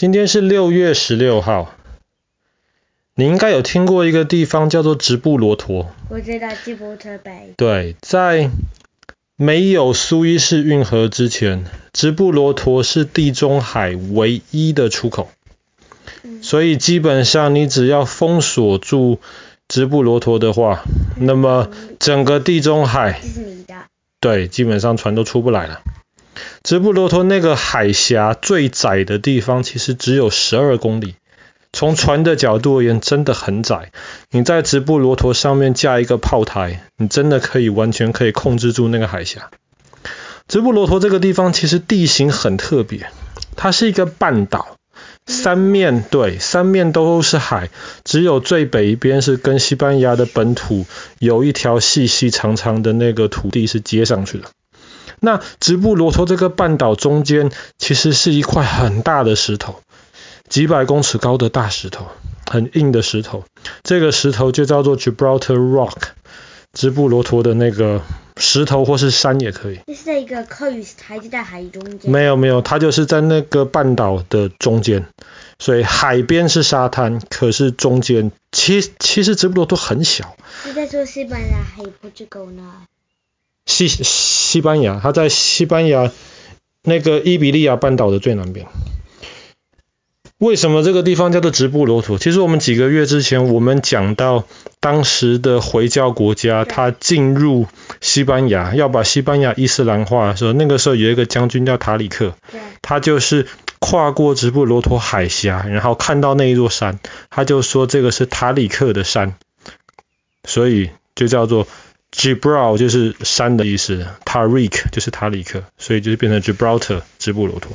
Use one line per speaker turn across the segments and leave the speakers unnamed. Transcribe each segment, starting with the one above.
今天是六月十六号，你应该有听过一个地方叫做直布罗陀。
我知道直布罗陀。
对，在没有苏伊士运河之前，直布罗陀是地中海唯一的出口。嗯、所以基本上你只要封锁住直布罗陀的话，嗯、那么整个地中海，对，基本上船都出不来了。直布罗陀那个海峡最窄的地方其实只有十二公里，从船的角度而言真的很窄。你在直布罗陀上面架一个炮台，你真的可以完全可以控制住那个海峡。直布罗陀这个地方其实地形很特别，它是一个半岛，三面，对，三面都是海，只有最北一边是跟西班牙的本土有一条细细长长的那个土地是接上去的。那直布罗陀这个半岛中间其实是一块很大的石头，几百公尺高的大石头，很硬的石头。这个石头就叫做 Gibraltar Rock，直布罗陀的那个石头或是山也可以。
这是在一个科语还是在海中间？
没有没有，它就是在那个半岛的中间，所以海边是沙滩，可是中间其其实直布罗陀很小。
你在说西班牙还有波尔多呢？
西西班牙，它在西班牙那个伊比利亚半岛的最南边。为什么这个地方叫做直布罗陀？其实我们几个月之前我们讲到，当时的回教国家他进入西班牙，要把西班牙伊斯兰化的时候，那个时候有一个将军叫塔里克，他就是跨过直布罗陀海峡，然后看到那一座山，他就说这个是塔里克的山，所以就叫做。Gibral 就是山的意思，Tariq 就是塔里克，所以就是变成 Gibraltar 直布罗陀。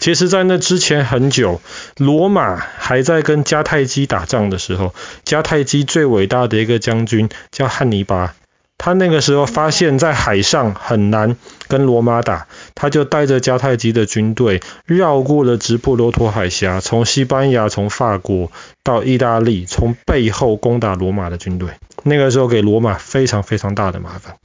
其实，在那之前很久，罗马还在跟迦太基打仗的时候，迦太基最伟大的一个将军叫汉尼拔，他那个时候发现，在海上很难跟罗马打，他就带着迦太基的军队绕过了直布罗陀海峡，从西班牙、从法国到意大利，从背后攻打罗马的军队。那个时候给罗马非常非常大的麻烦，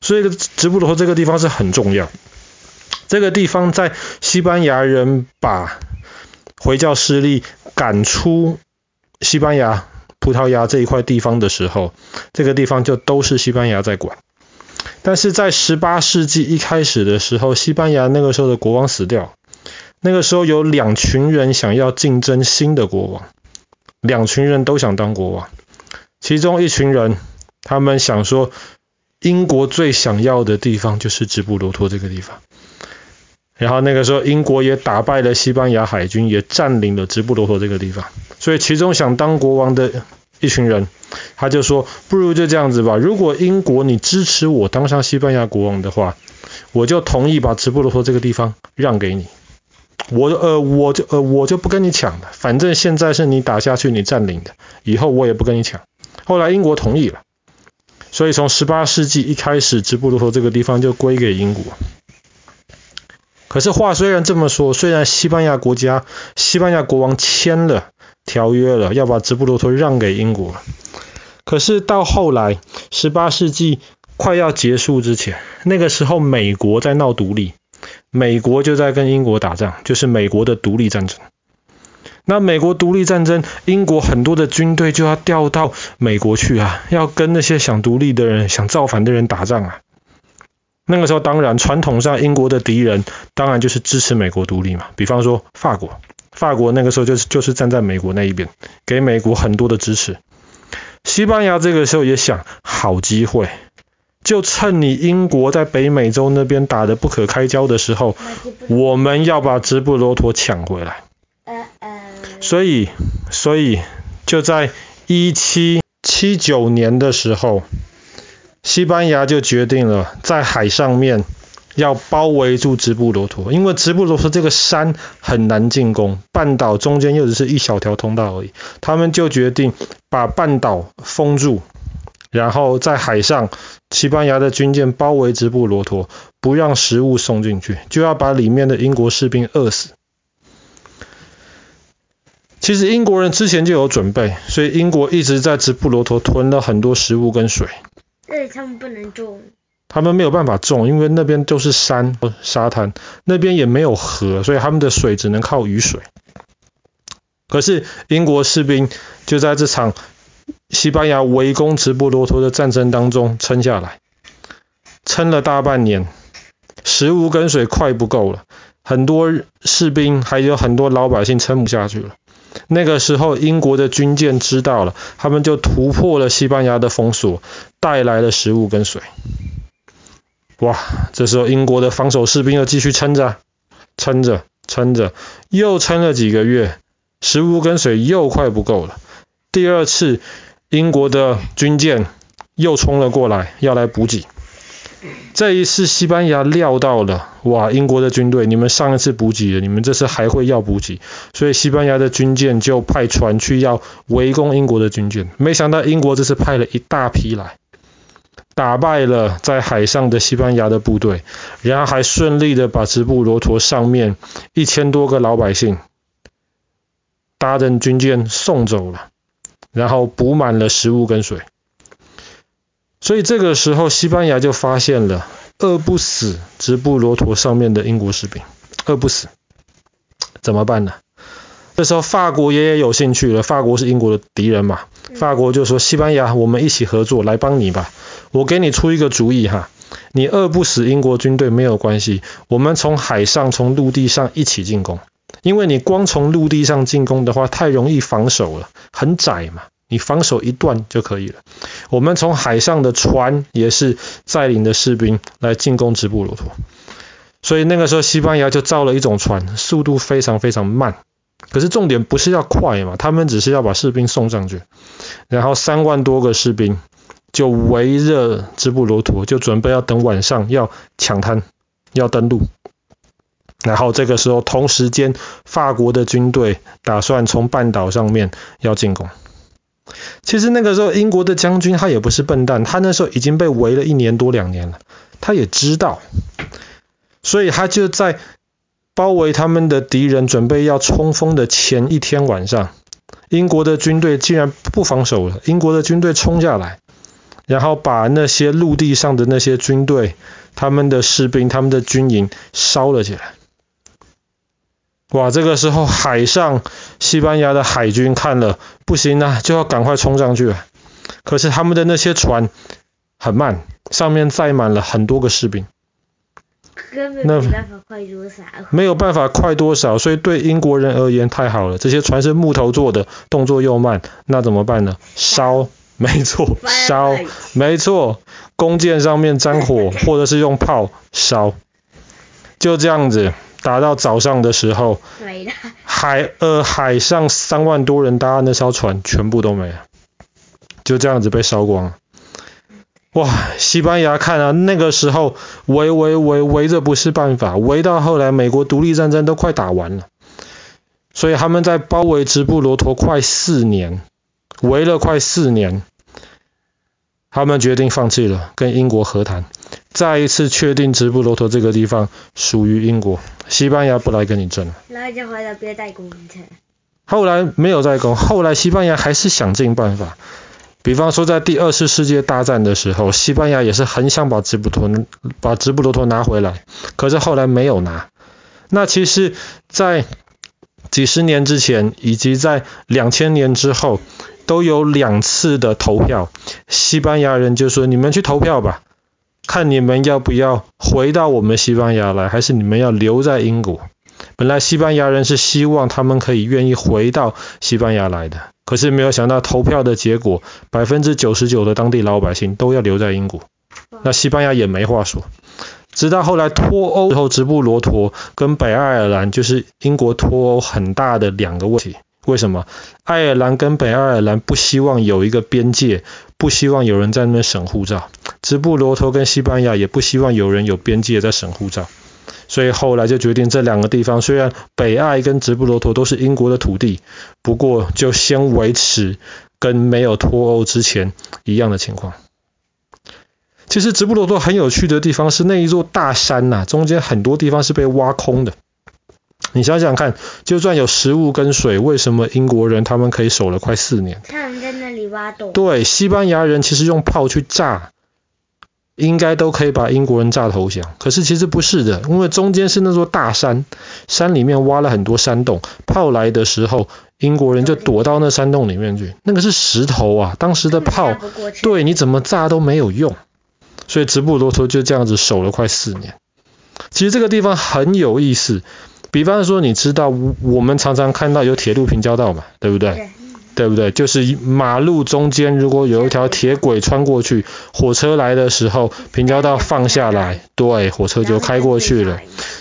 所以直布罗陀这个地方是很重要。这个地方在西班牙人把回教势力赶出西班牙、葡萄牙这一块地方的时候，这个地方就都是西班牙在管。但是在十八世纪一开始的时候，西班牙那个时候的国王死掉，那个时候有两群人想要竞争新的国王，两群人都想当国王。其中一群人，他们想说，英国最想要的地方就是直布罗陀这个地方。然后那个时候，英国也打败了西班牙海军，也占领了直布罗陀这个地方。所以，其中想当国王的一群人，他就说，不如就这样子吧。如果英国你支持我当上西班牙国王的话，我就同意把直布罗陀这个地方让给你。我呃，我就呃，我就不跟你抢了。反正现在是你打下去，你占领的，以后我也不跟你抢。后来英国同意了，所以从十八世纪一开始，直布罗陀这个地方就归给英国。可是话虽然这么说，虽然西班牙国家、西班牙国王签了条约了，要把直布罗陀让给英国，可是到后来，十八世纪快要结束之前，那个时候美国在闹独立，美国就在跟英国打仗，就是美国的独立战争。那美国独立战争，英国很多的军队就要调到美国去啊，要跟那些想独立的人、想造反的人打仗啊。那个时候，当然传统上英国的敌人当然就是支持美国独立嘛。比方说法国，法国那个时候就是就是站在美国那一边，给美国很多的支持。西班牙这个时候也想，好机会，就趁你英国在北美洲那边打得不可开交的时候，我们要把直布罗陀抢回来。所以，所以就在一七七九年的时候，西班牙就决定了在海上面要包围住直布罗陀，因为直布罗陀这个山很难进攻，半岛中间又只是一小条通道而已，他们就决定把半岛封住，然后在海上，西班牙的军舰包围直布罗陀，不让食物送进去，就要把里面的英国士兵饿死。其实英国人之前就有准备，所以英国一直在直布罗陀囤了很多食物跟水。
对，他们不能种。
他们没有办法种，因为那边都是山、沙滩，那边也没有河，所以他们的水只能靠雨水。可是英国士兵就在这场西班牙围攻直布罗陀的战争当中撑下来，撑了大半年，食物跟水快不够了，很多士兵还有很多老百姓撑不下去了。那个时候，英国的军舰知道了，他们就突破了西班牙的封锁，带来了食物跟水。哇，这时候英国的防守士兵又继续撑着，撑着，撑着，又撑了几个月，食物跟水又快不够了。第二次，英国的军舰又冲了过来，要来补给。这一次，西班牙料到了，哇，英国的军队，你们上一次补给了，你们这次还会要补给，所以西班牙的军舰就派船去要围攻英国的军舰。没想到英国这次派了一大批来。打败了在海上的西班牙的部队，然后还顺利的把直布罗陀上面一千多个老百姓搭着军舰送走了，然后补满了食物跟水。所以这个时候，西班牙就发现了饿不死直布罗陀上面的英国士兵，饿不死，怎么办呢？这时候法国也有兴趣了，法国是英国的敌人嘛，法国就说：西班牙，我们一起合作来帮你吧。我给你出一个主意哈，你饿不死英国军队没有关系，我们从海上、从陆地上一起进攻。因为你光从陆地上进攻的话，太容易防守了，很窄嘛，你防守一段就可以了。我们从海上的船也是载领的士兵来进攻直布罗陀，所以那个时候西班牙就造了一种船，速度非常非常慢，可是重点不是要快嘛，他们只是要把士兵送上去，然后三万多个士兵。就围着直布罗陀，就准备要等晚上要抢滩，要登陆。然后这个时候，同时间法国的军队打算从半岛上面要进攻。其实那个时候，英国的将军他也不是笨蛋，他那时候已经被围了一年多两年了，他也知道，所以他就在包围他们的敌人准备要冲锋的前一天晚上，英国的军队竟然不防守了，英国的军队冲下来。然后把那些陆地上的那些军队、他们的士兵、他们的军营烧了起来。哇！这个时候海上西班牙的海军看了不行啊，就要赶快冲上去。可是他们的那些船很慢，上面载满了很多个士兵，
根本没办法快多少。
没有办法快多少，所以对英国人而言太好了。这些船是木头做的，动作又慢，那怎么办呢？烧。没错，烧，没错，弓箭上面沾火，或者是用炮烧，就这样子打到早上的时候，海呃海上三万多人搭那艘船全部都没了，就这样子被烧光了。哇，西班牙看啊，那个时候围围围围着不是办法，围到后来美国独立战争都快打完了，所以他们在包围直布罗陀快四年。围了快四年，他们决定放弃了，跟英国和谈，再一次确定直布罗陀这个地方属于英国，西班牙不来跟你争了。
然后就回来别再攻
后来没有再攻，后来西班牙还是想尽办法，比方说在第二次世界大战的时候，西班牙也是很想把直布罗陀把直布罗陀拿回来，可是后来没有拿。那其实，在几十年之前，以及在两千年之后。都有两次的投票，西班牙人就说：“你们去投票吧，看你们要不要回到我们西班牙来，还是你们要留在英国。”本来西班牙人是希望他们可以愿意回到西班牙来的，可是没有想到投票的结果，百分之九十九的当地老百姓都要留在英国，那西班牙也没话说。直到后来脱欧之后，直布罗陀跟北爱尔兰就是英国脱欧很大的两个问题。为什么爱尔兰跟北爱尔兰不希望有一个边界，不希望有人在那边审护照？直布罗陀跟西班牙也不希望有人有边界在审护照，所以后来就决定这两个地方，虽然北爱跟直布罗陀都是英国的土地，不过就先维持跟没有脱欧之前一样的情况。其实直布罗陀很有趣的地方是那一座大山呐、啊，中间很多地方是被挖空的。你想想看，就算有食物跟水，为什么英国人他们可以守了快四年？
他们在那里挖洞。
对，西班牙人其实用炮去炸，应该都可以把英国人炸投降。可是其实不是的，因为中间是那座大山，山里面挖了很多山洞，炮来的时候，英国人就躲到那山洞里面去。那个是石头啊，当时的炮，对，你怎么炸都没有用。所以直布罗陀就这样子守了快四年。其实这个地方很有意思，比方说你知道，我们常常看到有铁路平交道嘛，对不对？对不对？就是马路中间如果有一条铁轨穿过去，火车来的时候，平交道放下来，对，火车就开过去了。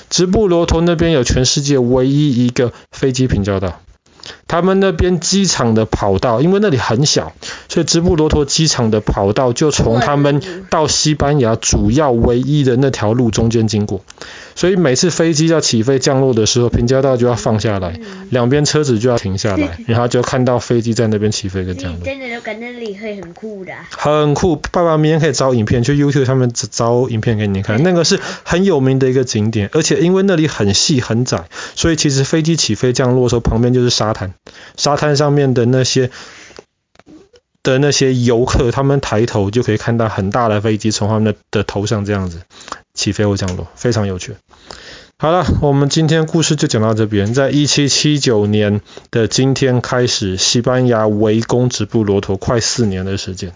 直布罗陀那边有全世界唯一一个飞机平交道。他们那边机场的跑道，因为那里很小，所以直布罗陀机场的跑道就从他们到西班牙主要唯一的那条路中间经过。所以每次飞机要起飞降落的时候，平交道就要放下来，两边车子就要停下来，然后就看到飞机在那边起飞跟降落。
真的就感觉那里会很酷的。
很酷，爸爸明天可以找影片，去 YouTube 上面找影片给你看。那个是很有名的一个景点，而且因为那里很细很窄，所以其实飞机起飞降落的时候，旁边就是沙滩，沙滩上面的那些的那些游客，他们抬头就可以看到很大的飞机从他们的的头上这样子。起飞或降落，非常有趣。好了，我们今天故事就讲到这边。在一七七九年的今天开始，西班牙围攻直布罗陀快四年的时间。